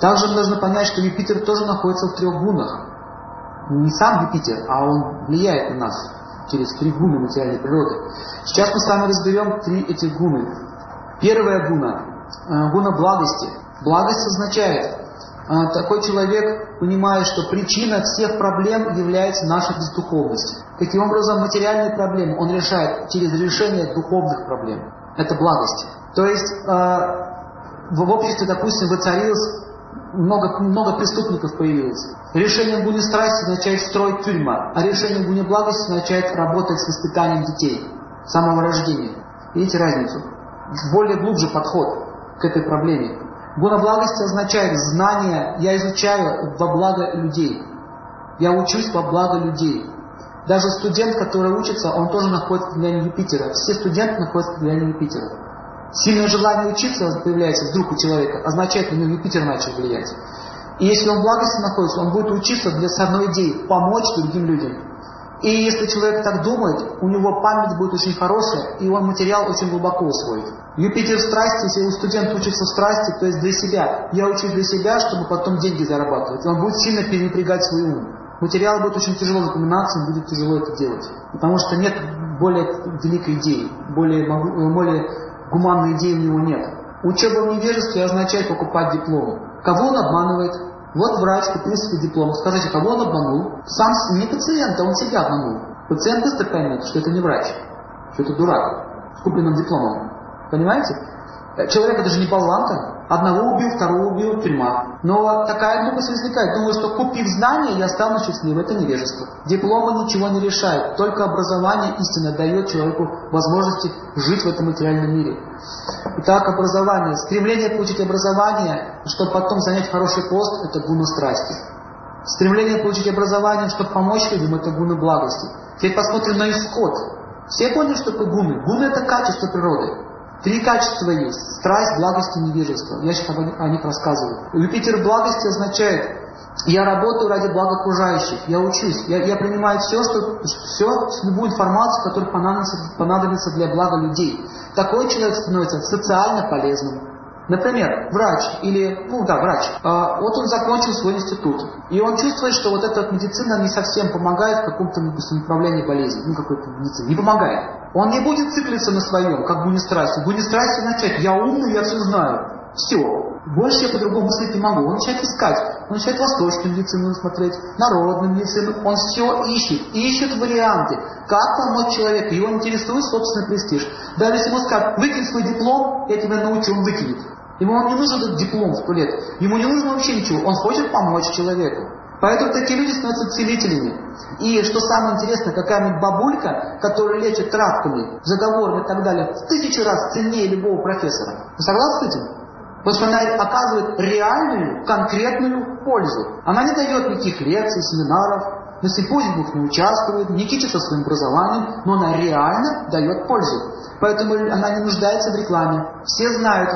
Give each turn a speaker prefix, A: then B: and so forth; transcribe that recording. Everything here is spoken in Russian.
A: Также мы должны понять, что Юпитер тоже находится в трех гунах. Не сам Юпитер, а он влияет на нас через три гуны материальной природы. Сейчас мы с вами разберем три этих гуны. Первая гуна, э, гуна благости. Благость означает, э, такой человек понимает, что причина всех проблем является наша бездуховность. Таким образом, материальные проблемы он решает через решение духовных проблем. Это благость. То есть э, в обществе, допустим, воцарилось много, много преступников появилось. Решение гуни страсти означает строить тюрьма, а решение гуни благости означает работать с воспитанием детей с самого рождения. Видите разницу? Более глубже подход к этой проблеме. Гуна благости означает знание, я изучаю во благо людей. Я учусь во благо людей. Даже студент, который учится, он тоже находится в влиянии Юпитера. Все студенты находятся в влиянии Юпитера. Сильное желание учиться появляется вдруг у человека, означает, что него Юпитер начал влиять. И если он в благости находится, он будет учиться для с одной идеи – помочь другим людям. И если человек так думает, у него память будет очень хорошая, и он материал очень глубоко усвоит. Юпитер в страсти, если у студента учится в страсти, то есть для себя. Я учусь для себя, чтобы потом деньги зарабатывать. Он будет сильно перенапрягать свой ум. Материал будет очень тяжело запоминаться, и будет тяжело это делать. Потому что нет более великой идеи, более, более гуманной идеи у него нет. Учеба в невежестве означает покупать диплом. Кого он обманывает? Вот врач купил свой диплом. Скажите, кого он обманул? Сам не пациента, он себя обманул. Пациент быстро поймет, что это не врач, что это дурак с купленным дипломом. Понимаете? Человек это же не болванка. Одного убил, второго убил, тюрьма. Но такая глупость возникает. Думаю, что купив знания, я стану счастливым. Это невежество. Дипломы ничего не решают. Только образование истинно дает человеку возможности жить в этом материальном мире. Итак, образование. Стремление получить образование, чтобы потом занять хороший пост, это гуна страсти. Стремление получить образование, чтобы помочь людям, это гуна благости. Теперь посмотрим на исход. Все поняли, что такое гуны? Гуны это качество природы. Три качества есть. Страсть, благость и невежество. Я сейчас о них рассказываю. Юпитер благости означает, я работаю ради блага окружающих, я учусь, я, я принимаю все, что, все, любую информацию, которая понадобится, понадобится для блага людей. Такой человек становится социально полезным. Например, врач или, ну да, врач, а, вот он закончил свой институт, и он чувствует, что вот эта медицина не совсем помогает в каком-то направлении болезни, ну какой-то медицине, не помогает. Он не будет циклиться на своем, как гунистрасти. Гунистрасти начать, я умный, я все знаю. Все. Больше я по-другому мыслить не могу. Он начинает искать. Он начинает восточную медицину смотреть, народную медицину. Он все ищет. Ищет варианты, как помочь человеку. Его интересует собственный престиж. Даже если ему скажут, выкинь свой диплом, я тебя научу, он выкинет. Ему он не нужен этот диплом сто лет. Ему не нужно вообще ничего. Он хочет помочь человеку. Поэтому такие люди становятся целителями. И что самое интересное, какая-нибудь бабулька, которая лечит травками, заговорами и так далее, в тысячу раз ценнее любого профессора. Вы согласны с этим? Она оказывает реальную, конкретную пользу. Она не дает никаких лекций, семинаров, на симпозиумах не участвует, не кичится своим образованием, но она реально дает пользу. Поэтому она не нуждается в рекламе. Все знают,